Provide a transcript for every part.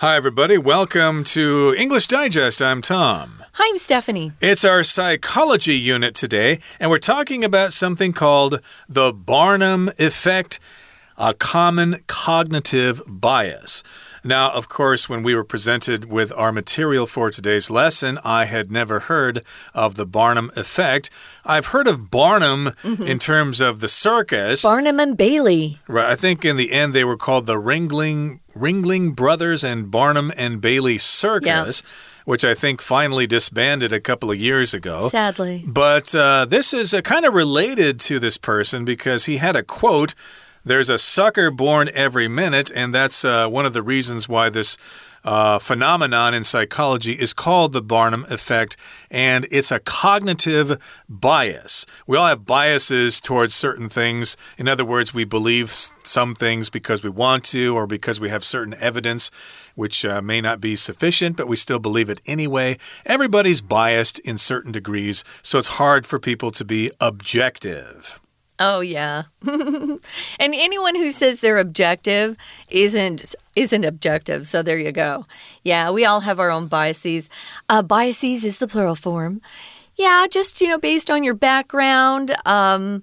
Hi, everybody. Welcome to English Digest. I'm Tom. Hi, I'm Stephanie. It's our psychology unit today, and we're talking about something called the Barnum effect, a common cognitive bias. Now, of course, when we were presented with our material for today's lesson, I had never heard of the Barnum effect. I've heard of Barnum mm -hmm. in terms of the circus. Barnum and Bailey. Right. I think in the end they were called the Ringling Ringling Brothers and Barnum and Bailey Circus. Yeah which I think finally disbanded a couple of years ago. Sadly. But uh, this is uh, kind of related to this person because he had a quote there's a sucker born every minute, and that's uh, one of the reasons why this uh, phenomenon in psychology is called the Barnum effect, and it's a cognitive bias. We all have biases towards certain things. In other words, we believe some things because we want to or because we have certain evidence which uh, may not be sufficient, but we still believe it anyway. Everybody's biased in certain degrees, so it's hard for people to be objective. Oh yeah. and anyone who says they're objective isn't isn't objective. So there you go. Yeah, we all have our own biases. Uh, biases is the plural form. Yeah, just you know, based on your background. Um,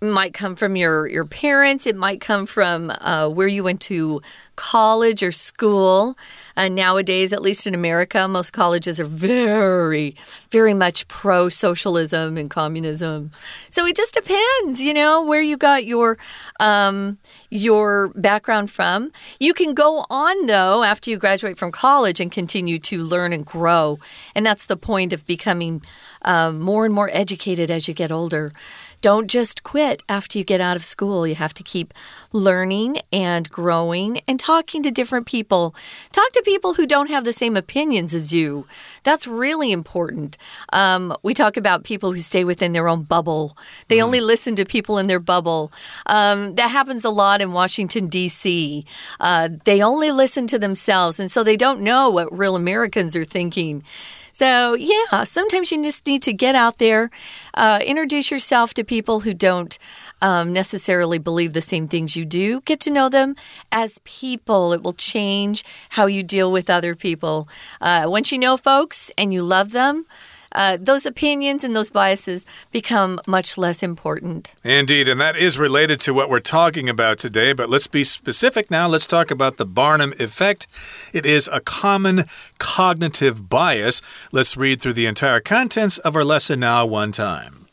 might come from your your parents. It might come from uh, where you went to college or school. Uh, nowadays, at least in America, most colleges are very, very much pro socialism and communism. So it just depends, you know, where you got your um, your background from. You can go on though after you graduate from college and continue to learn and grow, and that's the point of becoming um, more and more educated as you get older. Don't just quit after you get out of school. You have to keep learning and growing and talking to different people. Talk to people who don't have the same opinions as you. That's really important. Um, we talk about people who stay within their own bubble, they mm. only listen to people in their bubble. Um, that happens a lot in Washington, D.C. Uh, they only listen to themselves, and so they don't know what real Americans are thinking. So, yeah, sometimes you just need to get out there, uh, introduce yourself to people who don't um, necessarily believe the same things you do. Get to know them as people. It will change how you deal with other people. Uh, once you know folks and you love them, uh, those opinions and those biases become much less important. Indeed, and that is related to what we're talking about today. But let's be specific now. Let's talk about the Barnum effect. It is a common cognitive bias. Let's read through the entire contents of our lesson now, one time.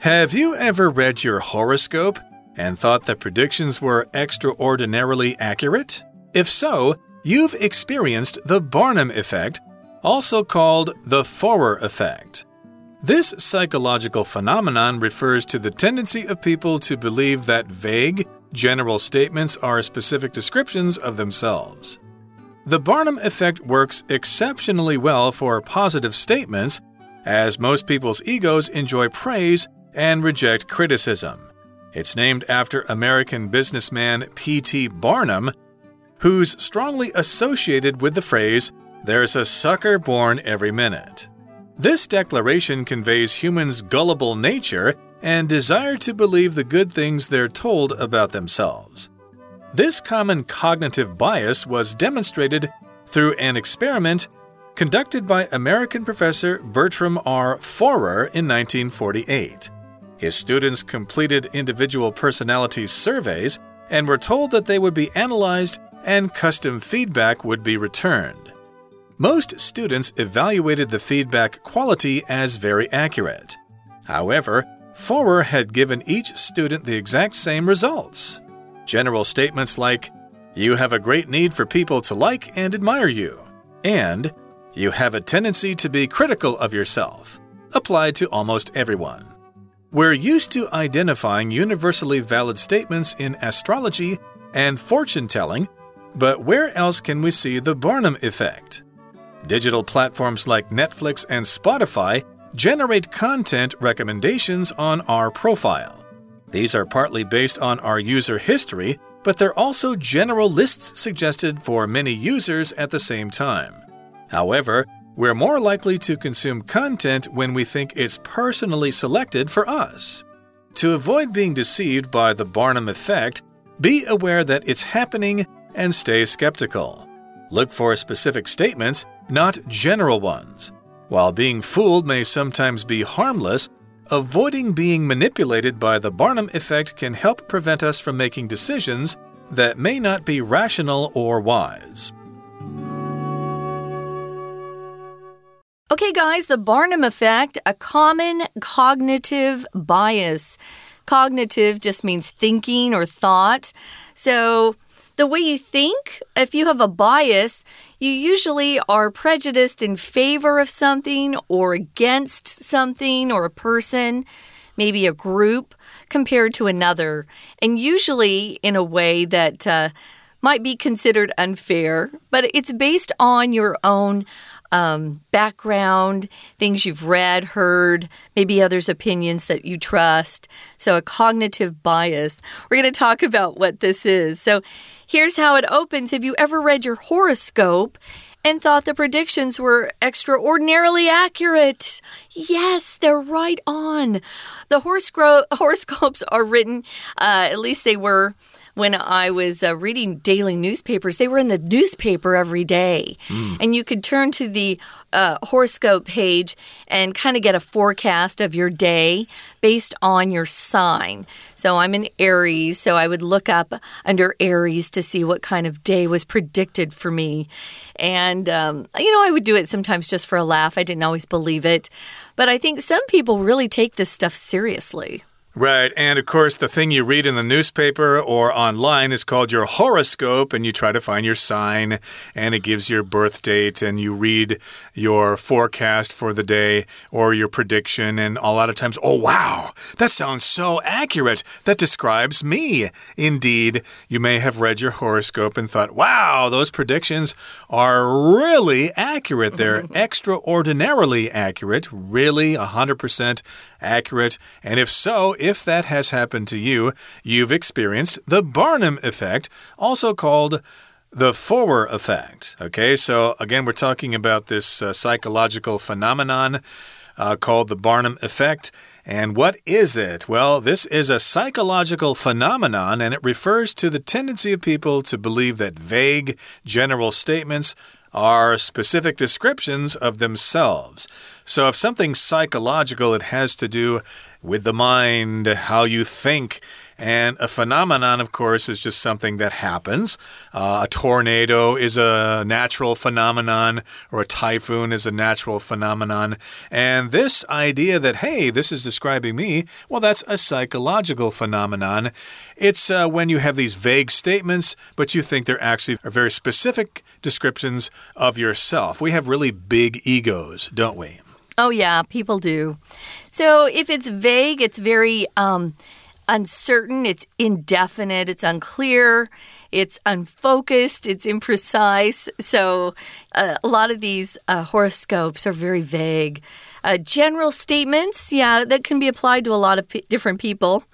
Have you ever read your horoscope and thought the predictions were extraordinarily accurate? If so, You've experienced the Barnum effect, also called the Forer effect. This psychological phenomenon refers to the tendency of people to believe that vague, general statements are specific descriptions of themselves. The Barnum effect works exceptionally well for positive statements, as most people's egos enjoy praise and reject criticism. It's named after American businessman P.T. Barnum, who's strongly associated with the phrase, there's a sucker born every minute. This declaration conveys humans' gullible nature and desire to believe the good things they're told about themselves. This common cognitive bias was demonstrated through an experiment conducted by American professor Bertram R. Forer in 1948. His students completed individual personality surveys and were told that they would be analyzed and custom feedback would be returned. Most students evaluated the feedback quality as very accurate. However, Forer had given each student the exact same results. General statements like, You have a great need for people to like and admire you, and You have a tendency to be critical of yourself, applied to almost everyone. We're used to identifying universally valid statements in astrology and fortune telling but where else can we see the Barnum effect? Digital platforms like Netflix and Spotify generate content recommendations on our profile. These are partly based on our user history, but they're also general lists suggested for many users at the same time. However, we're more likely to consume content when we think it's personally selected for us. To avoid being deceived by the Barnum effect, be aware that it's happening and stay skeptical. Look for specific statements, not general ones. While being fooled may sometimes be harmless, avoiding being manipulated by the Barnum effect can help prevent us from making decisions that may not be rational or wise. Okay, guys, the Barnum effect, a common cognitive bias. Cognitive just means thinking or thought. So, the way you think, if you have a bias, you usually are prejudiced in favor of something or against something or a person, maybe a group, compared to another. And usually in a way that uh, might be considered unfair, but it's based on your own um, background, things you've read, heard, maybe others' opinions that you trust. So, a cognitive bias. We're going to talk about what this is. So, here's how it opens. Have you ever read your horoscope? and thought the predictions were extraordinarily accurate. Yes, they're right on. The horoscopes are written, uh, at least they were when I was uh, reading daily newspapers, they were in the newspaper every day. Mm. And you could turn to the uh, horoscope page and kind of get a forecast of your day based on your sign. So I'm an Aries, so I would look up under Aries to see what kind of day was predicted for me. And, um, you know, I would do it sometimes just for a laugh. I didn't always believe it. But I think some people really take this stuff seriously. Right. And of course, the thing you read in the newspaper or online is called your horoscope, and you try to find your sign, and it gives your birth date, and you read your forecast for the day or your prediction. And a lot of times, oh, wow, that sounds so accurate. That describes me. Indeed, you may have read your horoscope and thought, wow, those predictions are really accurate. They're extraordinarily accurate, really 100% accurate. And if so, if that has happened to you, you've experienced the Barnum effect, also called the Forer effect. Okay, so again, we're talking about this uh, psychological phenomenon uh, called the Barnum effect. And what is it? Well, this is a psychological phenomenon, and it refers to the tendency of people to believe that vague, general statements are specific descriptions of themselves. So, if something's psychological, it has to do with the mind, how you think. And a phenomenon, of course, is just something that happens. Uh, a tornado is a natural phenomenon, or a typhoon is a natural phenomenon. And this idea that, hey, this is describing me, well, that's a psychological phenomenon. It's uh, when you have these vague statements, but you think they're actually very specific descriptions of yourself. We have really big egos, don't we? Oh, yeah, people do. So if it's vague, it's very. Um, uncertain, it's indefinite, it's unclear, it's unfocused, it's imprecise. So, uh, a lot of these uh, horoscopes are very vague. Uh, general statements, yeah, that can be applied to a lot of different people.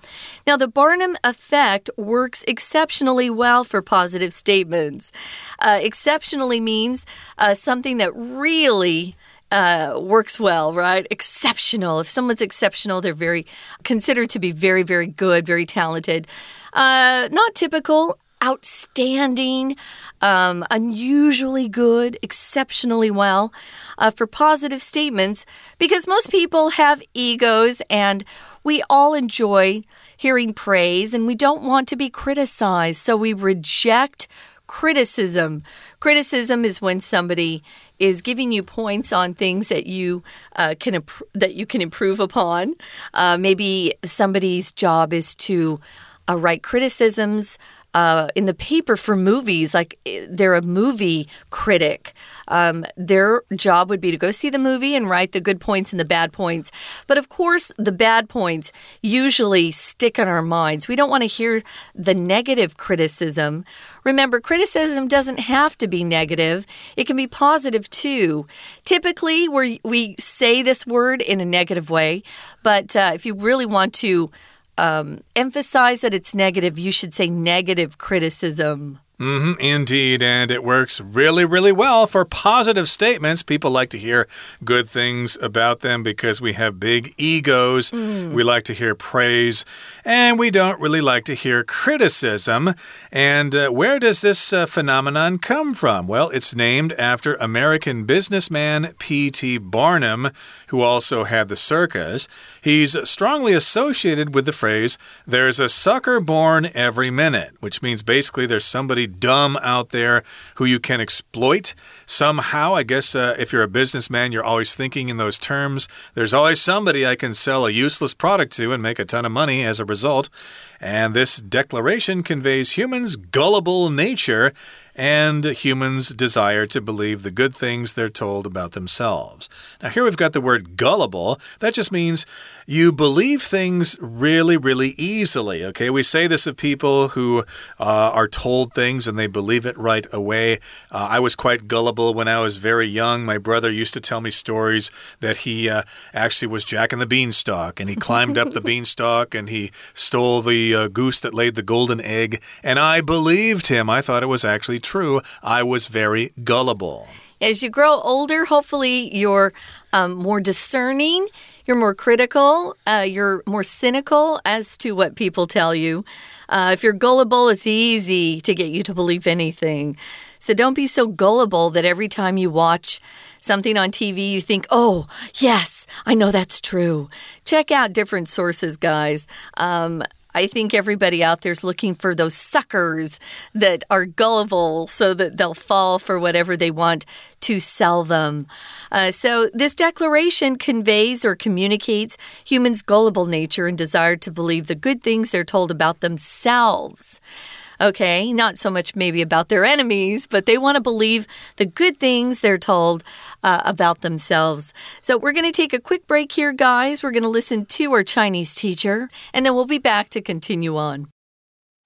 Now, the Barnum effect works exceptionally well for positive statements. Uh, exceptionally means uh, something that really uh, works well, right? Exceptional. If someone's exceptional, they're very considered to be very, very good, very talented. Uh, not typical. Outstanding, um, unusually good, exceptionally well uh, for positive statements because most people have egos and we all enjoy hearing praise and we don't want to be criticized. So we reject criticism. Criticism is when somebody is giving you points on things that you uh, can that you can improve upon. Uh, maybe somebody's job is to uh, write criticisms uh, in the paper for movies, like eh, they're a movie critic. Um, their job would be to go see the movie and write the good points and the bad points. But of course, the bad points usually stick in our minds. We don't want to hear the negative criticism. Remember, criticism doesn't have to be negative, it can be positive too. Typically, we we say this word in a negative way, but uh, if you really want to um, emphasize that it's negative, you should say negative criticism. Mm -hmm, indeed, and it works really, really well for positive statements. People like to hear good things about them because we have big egos. Mm. We like to hear praise, and we don't really like to hear criticism. And uh, where does this uh, phenomenon come from? Well, it's named after American businessman P.T. Barnum, who also had the circus. He's strongly associated with the phrase, there's a sucker born every minute, which means basically there's somebody dumb out there who you can exploit somehow. I guess uh, if you're a businessman, you're always thinking in those terms. There's always somebody I can sell a useless product to and make a ton of money as a result. And this declaration conveys humans' gullible nature and humans' desire to believe the good things they're told about themselves. Now, here we've got the word gullible. That just means you believe things really, really easily. Okay, we say this of people who uh, are told things and they believe it right away. Uh, I was quite gullible when I was very young. My brother used to tell me stories that he uh, actually was Jack and the Beanstalk and he climbed up the beanstalk and he stole the uh, goose that laid the golden egg. And I believed him. I thought it was actually true. I was very gullible. As you grow older, hopefully you're um, more discerning you're more critical, uh, you're more cynical as to what people tell you. Uh, if you're gullible, it's easy to get you to believe anything. So don't be so gullible that every time you watch something on TV, you think, oh, yes, I know that's true. Check out different sources, guys. Um, I think everybody out there is looking for those suckers that are gullible so that they'll fall for whatever they want to sell them. Uh, so, this declaration conveys or communicates humans' gullible nature and desire to believe the good things they're told about themselves Okay, not so much maybe about their enemies, but they want to believe the good things they're told uh, about themselves. So we're going to take a quick break here, guys. We're going to listen to our Chinese teacher, and then we'll be back to continue on.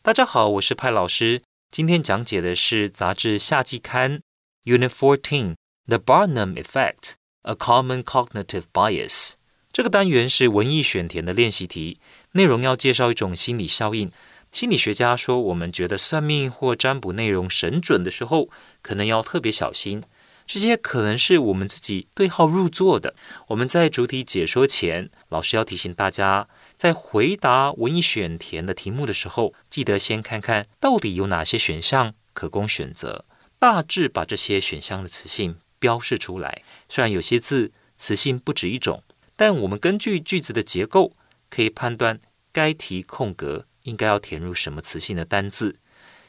大家好，我是派老师。今天讲解的是杂志夏季刊 Unit Fourteen The Barnum Effect: A Common Cognitive Bias。这个单元是文艺选填的练习题，内容要介绍一种心理效应。 心理学家说，我们觉得算命或占卜内容神准的时候，可能要特别小心。这些可能是我们自己对号入座的。我们在主体解说前，老师要提醒大家，在回答文艺选填的题目的时候，记得先看看到底有哪些选项可供选择，大致把这些选项的词性标示出来。虽然有些字词性不止一种，但我们根据句子的结构，可以判断该题空格。应该要填入什么词性的单字，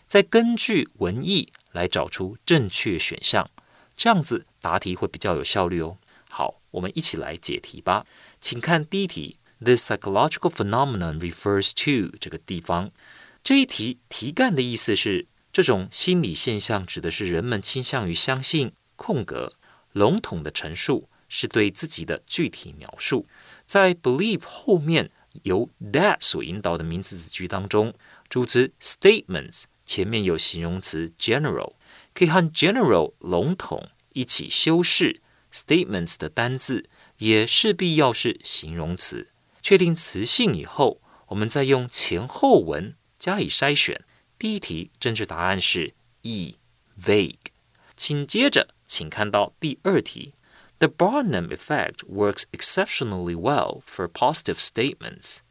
再根据文意来找出正确选项，这样子答题会比较有效率哦。好，我们一起来解题吧。请看第一题：The psychological phenomenon refers to 这个地方。这一题题干的意思是，这种心理现象指的是人们倾向于相信空格笼统的陈述是对自己的具体描述，在 believe 后面。由 that 所引导的名词子句当中，主词 statements 前面有形容词 general，可以和 general 笼统一起修饰 statements 的单字，也势必要是形容词。确定词性以后，我们再用前后文加以筛选。第一题正确答案是 E vague。请接着，请看到第二题。The Barnum effect works exceptionally well for positive statements。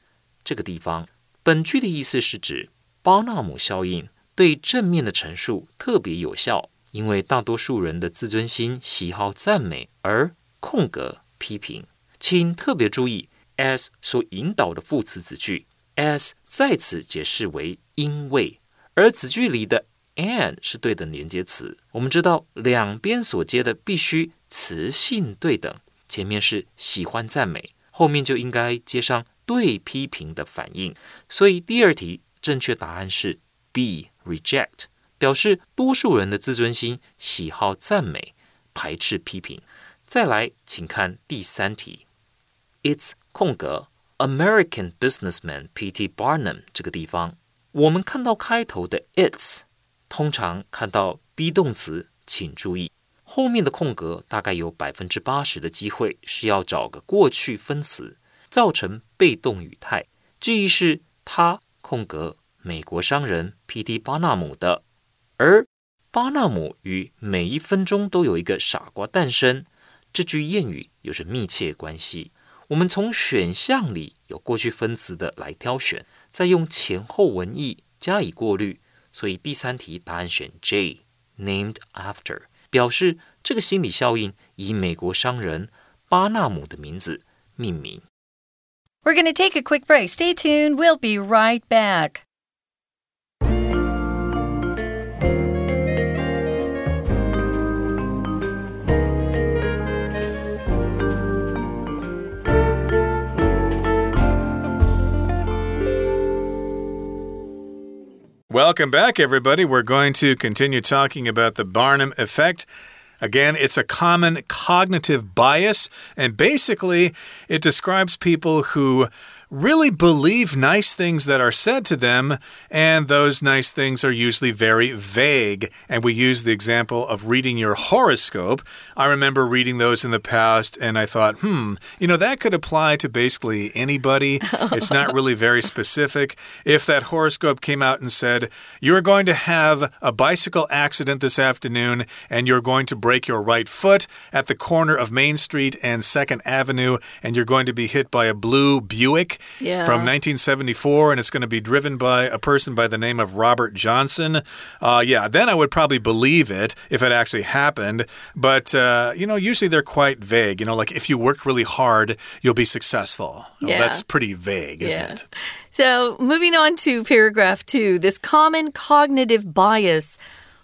这个地方，本句的意思是指巴纳姆效应对正面的陈述特别有效，因为大多数人的自尊心喜好赞美，而空格批评。请特别注意，as 所引导的副词子句，as 在此解释为因为，而子句里的 and 是对等连接词。我们知道，两边所接的必须。词性对等，前面是喜欢赞美，后面就应该接上对批评的反应。所以第二题正确答案是 B reject，表示多数人的自尊心喜好赞美，排斥批评。再来，请看第三题，It's 空格 American businessman P.T. Barnum 这个地方，我们看到开头的 It's，通常看到 be 动词，请注意。后面的空格大概有百分之八十的机会是要找个过去分词，造成被动语态。句意是他空格美国商人 P. D. 巴纳姆的而巴纳姆与每一分钟都有一个傻瓜诞生，这句谚语有着密切关系。我们从选项里有过去分词的来挑选，再用前后文意加以过滤，所以第三题答案选 J，named after，表示这个心理效应以美国商人巴纳姆的名字命名。We're going to take a quick break. Stay tuned. We'll be right back. Welcome back, everybody. We're going to continue talking about the Barnum effect. Again, it's a common cognitive bias, and basically, it describes people who really believe nice things that are said to them, and those nice things are usually very vague. And we use the example of reading your horoscope. I remember reading those in the past, and I thought, hmm, you know, that could apply to basically anybody. it's not really very specific. If that horoscope came out and said, you're going to have a bicycle accident this afternoon, and you're going to break your right foot at the corner of Main Street and 2nd Avenue, and you're going to be hit by a blue Buick yeah. from 1974, and it's going to be driven by a person by the name of Robert Johnson. Uh, yeah, then I would probably believe it if it actually happened. But, uh, you know, usually they're quite vague. You know, like if you work really hard, you'll be successful. Yeah. that's pretty vague, isn't Yeah. it? So, moving on to paragraph two, this common cognitive bias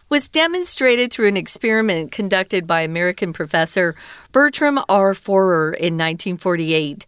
was demonstrated through an experiment conducted by American professor Bertram R. Forer in 1948.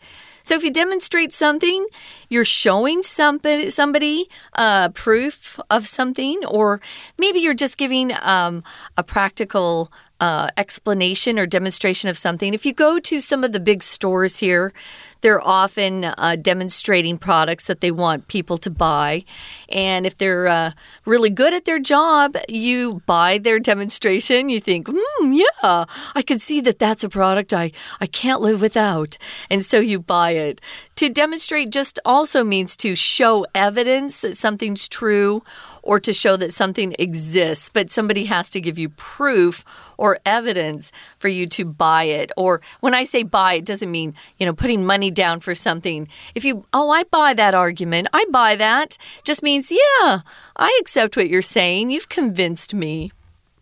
So, if you demonstrate something, you're showing somebody, somebody uh, proof of something, or maybe you're just giving um, a practical uh, explanation or demonstration of something. If you go to some of the big stores here, they're often uh, demonstrating products that they want people to buy. And if they're uh, really good at their job, you buy their demonstration. You think, hmm, yeah, I can see that that's a product I, I can't live without. And so you buy it. To demonstrate just also means to show evidence that something's true or to show that something exists, but somebody has to give you proof or evidence for you to buy it. Or when I say buy, it doesn't mean, you know, putting money down for something. If you, oh, I buy that argument, I buy that, just means, yeah, I accept what you're saying. You've convinced me.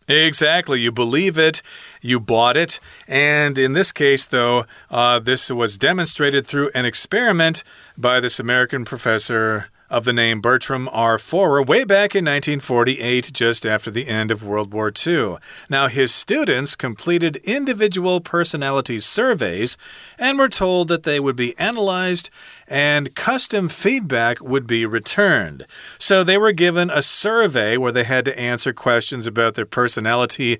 Exactly. You believe it, you bought it. And in this case, though, uh, this was demonstrated through an experiment by this American professor of the name Bertram R. Forer way back in 1948, just after the end of World War II. Now, his students completed individual personality surveys and were told that they would be analyzed and custom feedback would be returned. So they were given a survey where they had to answer questions about their personality.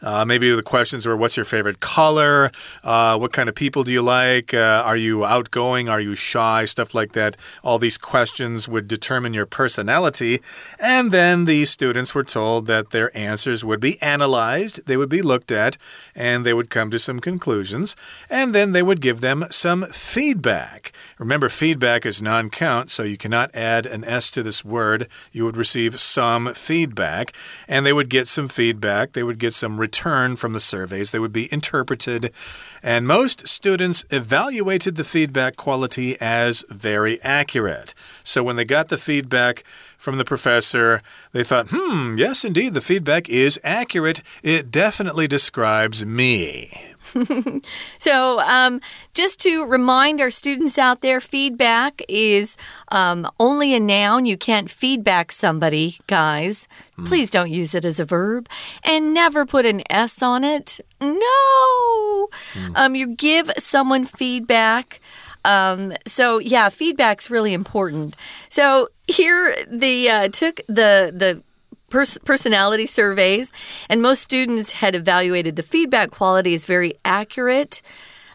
Uh, maybe the questions were What's your favorite color? Uh, what kind of people do you like? Uh, are you outgoing? Are you shy? Stuff like that. All these questions would determine your personality. And then the students were told that their answers would be analyzed, they would be looked at, and they would come to some conclusions. And then they would give them some feedback. Remember, feedback is non count, so you cannot add an S to this word. You would receive some feedback, and they would get some feedback. They would get some return from the surveys. They would be interpreted, and most students evaluated the feedback quality as very accurate. So when they got the feedback, from the professor. They thought, hmm, yes, indeed, the feedback is accurate. It definitely describes me. So, um, just to remind our students out there, feedback is um, only a noun. You can't feedback somebody, guys. Please don't use it as a verb. And never put an S on it. No. Um, you give someone feedback. Um, so yeah, feedback's really important. So here they uh, took the the pers personality surveys, and most students had evaluated the feedback quality as very accurate.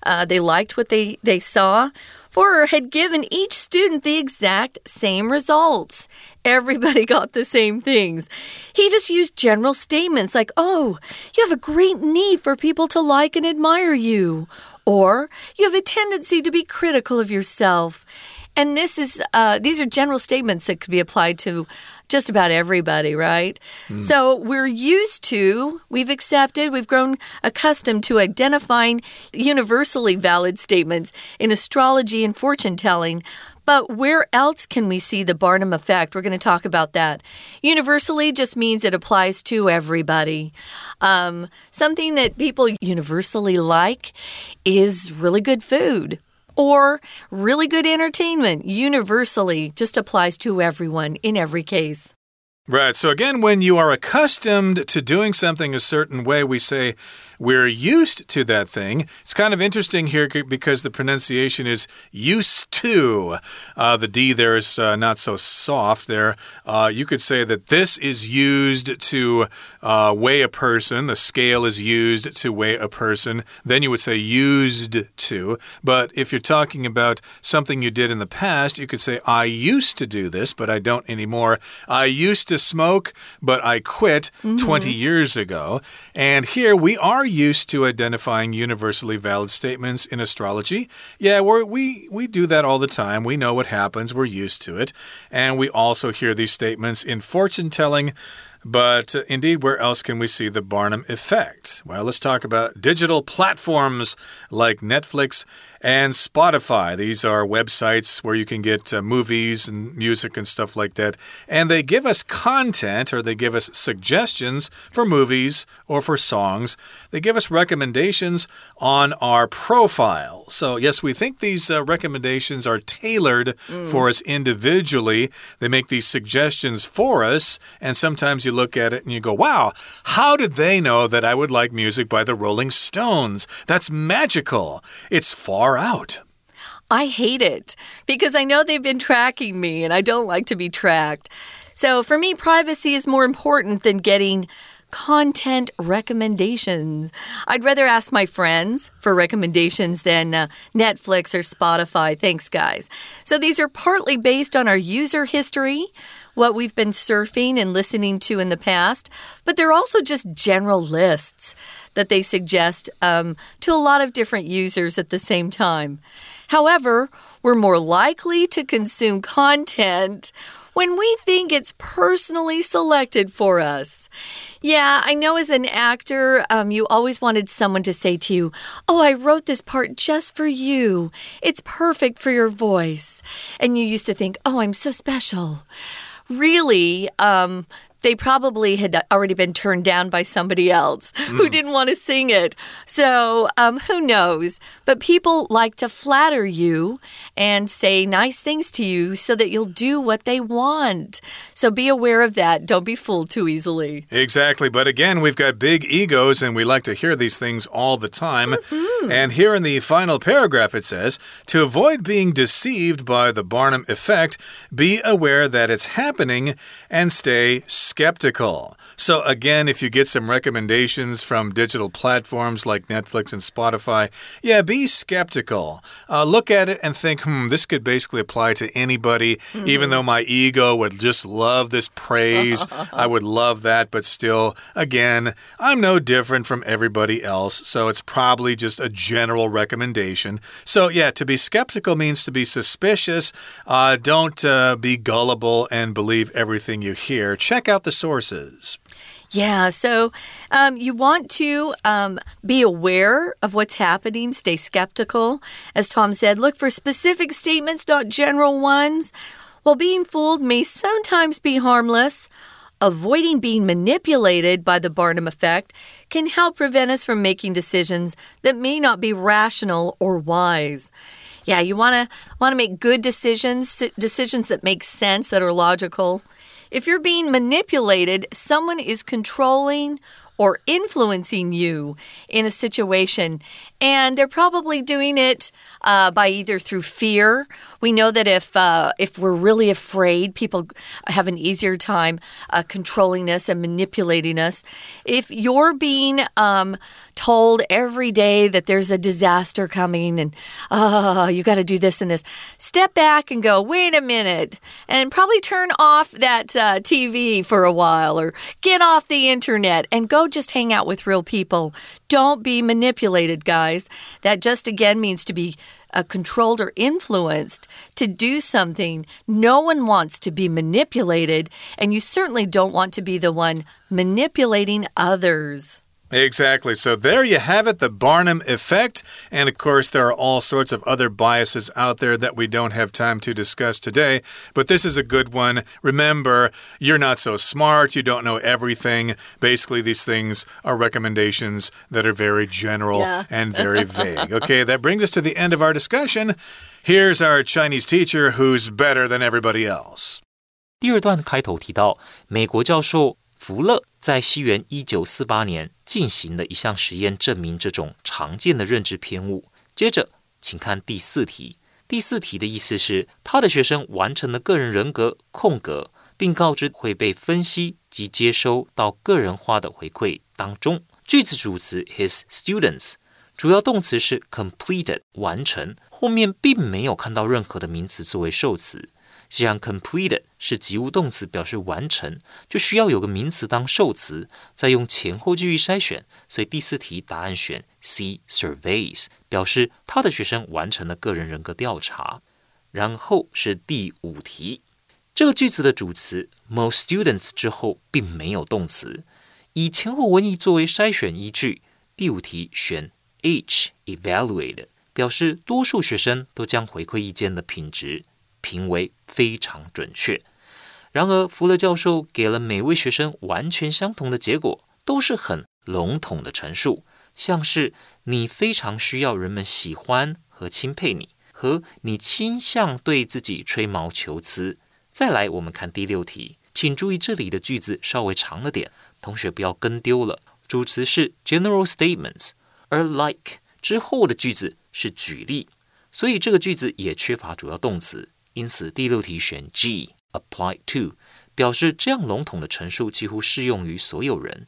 Uh, they liked what they they saw. Forer had given each student the exact same results. Everybody got the same things. He just used general statements like, Oh, you have a great need for people to like and admire you. Or you have a tendency to be critical of yourself. And this is uh, these are general statements that could be applied to just about everybody, right? Mm. So we're used to, we've accepted, we've grown accustomed to identifying universally valid statements in astrology and fortune telling. But where else can we see the Barnum effect? We're going to talk about that. Universally just means it applies to everybody. Um, something that people universally like is really good food or really good entertainment universally just applies to everyone in every case. Right. So, again, when you are accustomed to doing something a certain way, we say, we're used to that thing. It's kind of interesting here because the pronunciation is used to. Uh, the D there is uh, not so soft there. Uh, you could say that this is used to uh, weigh a person. The scale is used to weigh a person. Then you would say used to. But if you're talking about something you did in the past, you could say, I used to do this, but I don't anymore. I used to smoke, but I quit mm -hmm. 20 years ago. And here we are used to identifying universally valid statements in astrology. Yeah, we we do that all the time. We know what happens. We're used to it. And we also hear these statements in fortune telling. But uh, indeed, where else can we see the Barnum effect? Well, let's talk about digital platforms like Netflix and Spotify. These are websites where you can get uh, movies and music and stuff like that. And they give us content or they give us suggestions for movies or for songs. They give us recommendations on our profile. So, yes, we think these uh, recommendations are tailored mm. for us individually. They make these suggestions for us. And sometimes you look at it and you go, wow, how did they know that I would like music by the Rolling Stones? That's magical. It's far out. I hate it because I know they've been tracking me and I don't like to be tracked. So for me, privacy is more important than getting content recommendations. I'd rather ask my friends for recommendations than uh, Netflix or Spotify. Thanks, guys. So these are partly based on our user history what we've been surfing and listening to in the past, but they're also just general lists that they suggest um, to a lot of different users at the same time. However, we're more likely to consume content when we think it's personally selected for us. Yeah, I know as an actor, um, you always wanted someone to say to you, Oh, I wrote this part just for you. It's perfect for your voice. And you used to think, Oh, I'm so special really, um, they probably had already been turned down by somebody else mm. who didn't want to sing it. So, um, who knows? But people like to flatter you and say nice things to you so that you'll do what they want. So, be aware of that. Don't be fooled too easily. Exactly. But again, we've got big egos and we like to hear these things all the time. Mm -hmm. And here in the final paragraph, it says to avoid being deceived by the Barnum effect, be aware that it's happening and stay skeptical. So, again, if you get some recommendations from digital platforms like Netflix and Spotify, yeah, be skeptical. Uh, look at it and think, hmm, this could basically apply to anybody, mm even though my ego would just love this praise. I would love that, but still, again, I'm no different from everybody else. So, it's probably just a general recommendation. So, yeah, to be skeptical means to be suspicious. Uh, don't uh, be gullible and believe everything you hear. Check out the sources. Yeah, so um, you want to um, be aware of what's happening, stay skeptical. As Tom said, look for specific statements, not general ones. While being fooled may sometimes be harmless, avoiding being manipulated by the Barnum effect can help prevent us from making decisions that may not be rational or wise. Yeah, you want to want to make good decisions, decisions that make sense, that are logical. If you're being manipulated, someone is controlling or influencing you in a situation. And they're probably doing it uh, by either through fear. We know that if uh, if we're really afraid, people have an easier time uh, controlling us and manipulating us. If you're being um, told every day that there's a disaster coming and oh, you got to do this and this, step back and go, wait a minute, and probably turn off that uh, TV for a while or get off the internet and go just hang out with real people. Don't be manipulated, guys guys, that just again means to be uh, controlled or influenced to do something. No one wants to be manipulated, and you certainly don't want to be the one manipulating others. Exactly. So there you have it, the Barnum effect. And of course, there are all sorts of other biases out there that we don't have time to discuss today. But this is a good one. Remember, you're not so smart. You don't know everything. Basically, these things are recommendations that are very general yeah. and very vague. Okay, that brings us to the end of our discussion. Here's our Chinese teacher who's better than everybody else. 第二段开头提到，美国教授福勒 在西元一九四八年进行的一项实验，证明这种常见的认知偏误。接着，请看第四题。第四题的意思是，他的学生完成了个人人格空格，并告知会被分析及接收到个人化的回馈当中。句子主词 his students，主要动词是 completed 完成，后面并没有看到任何的名词作为受词。既然 completed 是及物动词，表示完成，就需要有个名词当受词，再用前后句意筛选。所以第四题答案选 C surveys，表示他的学生完成了个人人格调查。然后是第五题，这个句子的主词 most students 之后并没有动词，以前后文意作为筛选依据。第五题选 H evaluated，表示多数学生都将回馈意见的品质。评为非常准确。然而，福勒教授给了每位学生完全相同的结果，都是很笼统的陈述，像是你非常需要人们喜欢和钦佩你，和你倾向对自己吹毛求疵。再来，我们看第六题，请注意这里的句子稍微长了点，同学不要跟丢了。主词是 general statements，而 like 之后的句子是举例，所以这个句子也缺乏主要动词。因此，第六题选 G，apply to，表示这样笼统的陈述几乎适用于所有人。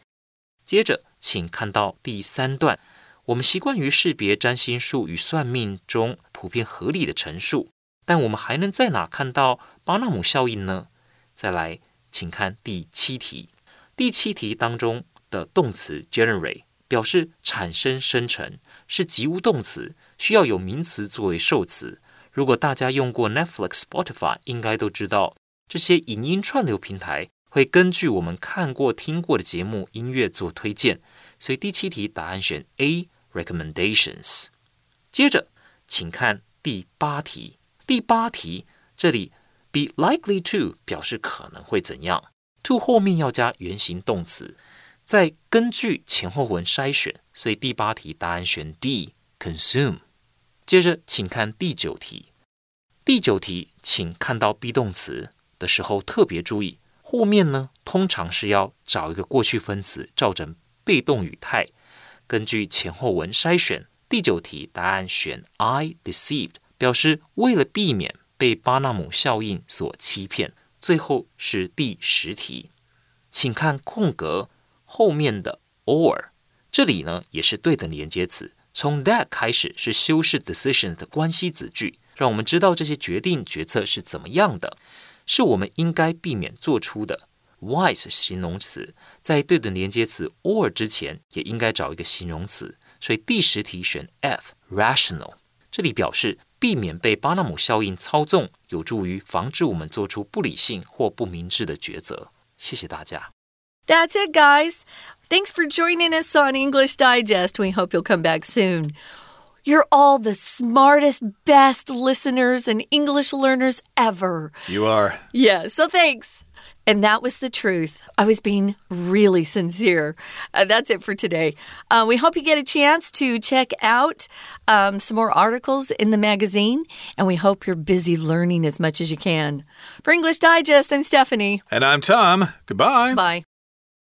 接着，请看到第三段，我们习惯于识别占星术与算命中普遍合理的陈述，但我们还能在哪看到巴纳姆效应呢？再来，请看第七题。第七题当中的动词 generate 表示产生、生成，是及物动词，需要有名词作为受词。如果大家用过 Netflix、Spotify，应该都知道这些影音串流平台会根据我们看过、听过的节目音乐做推荐。所以第七题答案选 A，recommendations。接着，请看第八题。第八题这里 be likely to 表示可能会怎样，to 后面要加原形动词，再根据前后文筛选。所以第八题答案选 D，consume。接着，请看第九题。第九题，请看到 be 动词的时候特别注意，后面呢通常是要找一个过去分词，造成被动语态。根据前后文筛选，第九题答案选 I deceived，表示为了避免被巴纳姆效应所欺骗。最后是第十题，请看空格后面的 or，这里呢也是对等连接词。从 that 开始是修饰 decisions 的关系子句，让我们知道这些决定决策是怎么样的，是我们应该避免做出的。wise 形容词在对等连接词 or 之前也应该找一个形容词，所以第十题选 F rational，这里表示避免被巴纳姆效应操纵，有助于防止我们做出不理性或不明智的抉择。谢谢大家。That's it, guys. Thanks for joining us on English Digest. We hope you'll come back soon. You're all the smartest, best listeners and English learners ever. You are. Yeah, so thanks. And that was the truth. I was being really sincere. Uh, that's it for today. Uh, we hope you get a chance to check out um, some more articles in the magazine, and we hope you're busy learning as much as you can. For English Digest, I'm Stephanie. And I'm Tom. Goodbye. Bye.